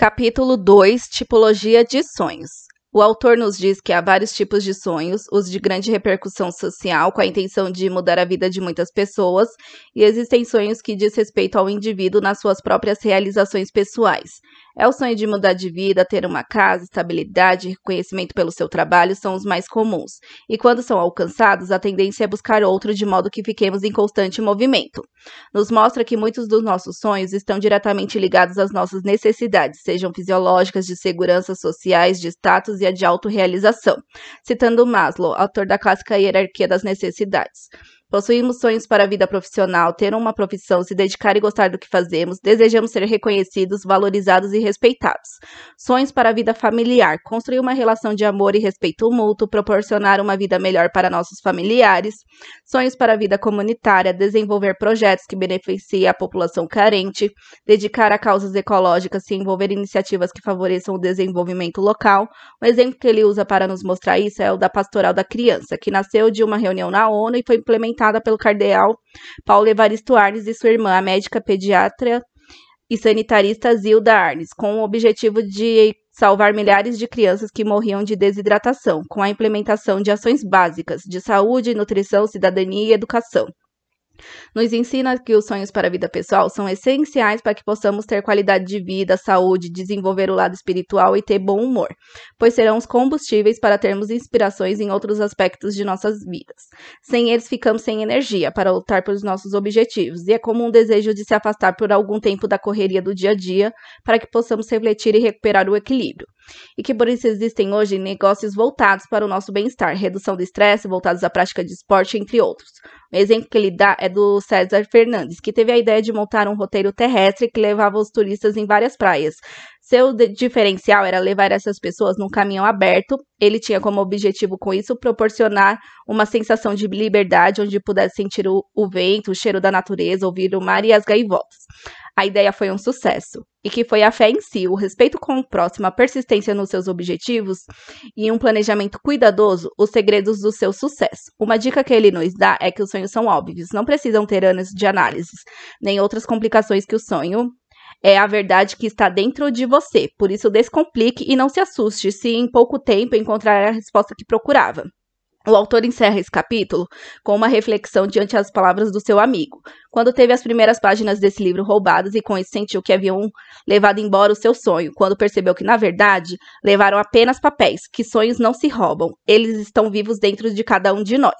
Capítulo 2 Tipologia de sonhos. O autor nos diz que há vários tipos de sonhos, os de grande repercussão social, com a intenção de mudar a vida de muitas pessoas, e existem sonhos que diz respeito ao indivíduo nas suas próprias realizações pessoais. É o sonho de mudar de vida, ter uma casa, estabilidade, reconhecimento pelo seu trabalho são os mais comuns. E quando são alcançados, a tendência é buscar outro de modo que fiquemos em constante movimento. Nos mostra que muitos dos nossos sonhos estão diretamente ligados às nossas necessidades, sejam fisiológicas, de segurança, sociais, de status e a de autorrealização. Citando Maslow, autor da clássica hierarquia das necessidades. Possuímos sonhos para a vida profissional, ter uma profissão, se dedicar e gostar do que fazemos, desejamos ser reconhecidos, valorizados e respeitados. Sonhos para a vida familiar, construir uma relação de amor e respeito mútuo, proporcionar uma vida melhor para nossos familiares. Sonhos para a vida comunitária, desenvolver projetos que beneficiem a população carente, dedicar a causas ecológicas, se envolver iniciativas que favoreçam o desenvolvimento local. Um exemplo que ele usa para nos mostrar isso é o da Pastoral da Criança, que nasceu de uma reunião na ONU e foi implementada orientada pelo cardeal Paulo Evaristo Arnes e sua irmã, a médica pediatra e sanitarista Zilda Arnes, com o objetivo de salvar milhares de crianças que morriam de desidratação, com a implementação de ações básicas de saúde, nutrição, cidadania e educação. Nos ensina que os sonhos para a vida pessoal são essenciais para que possamos ter qualidade de vida, saúde, desenvolver o lado espiritual e ter bom humor, pois serão os combustíveis para termos inspirações em outros aspectos de nossas vidas. Sem eles, ficamos sem energia para lutar pelos nossos objetivos, e é como um desejo de se afastar por algum tempo da correria do dia a dia para que possamos refletir e recuperar o equilíbrio e que por isso existem hoje negócios voltados para o nosso bem-estar, redução do estresse, voltados à prática de esporte, entre outros. O exemplo que ele dá é do César Fernandes, que teve a ideia de montar um roteiro terrestre que levava os turistas em várias praias. Seu diferencial era levar essas pessoas num caminhão aberto. Ele tinha como objetivo com isso proporcionar uma sensação de liberdade, onde pudesse sentir o, o vento, o cheiro da natureza, ouvir o mar e as gaivotas a ideia foi um sucesso e que foi a fé em si, o respeito com o próximo, a persistência nos seus objetivos e um planejamento cuidadoso os segredos do seu sucesso. Uma dica que ele nos dá é que os sonhos são óbvios, não precisam ter anos de análise, nem outras complicações que o sonho é a verdade que está dentro de você. Por isso, descomplique e não se assuste se em pouco tempo encontrar a resposta que procurava. O autor encerra esse capítulo com uma reflexão diante das palavras do seu amigo. Quando teve as primeiras páginas desse livro roubadas e com isso sentiu que haviam levado embora o seu sonho, quando percebeu que, na verdade, levaram apenas papéis, que sonhos não se roubam, eles estão vivos dentro de cada um de nós.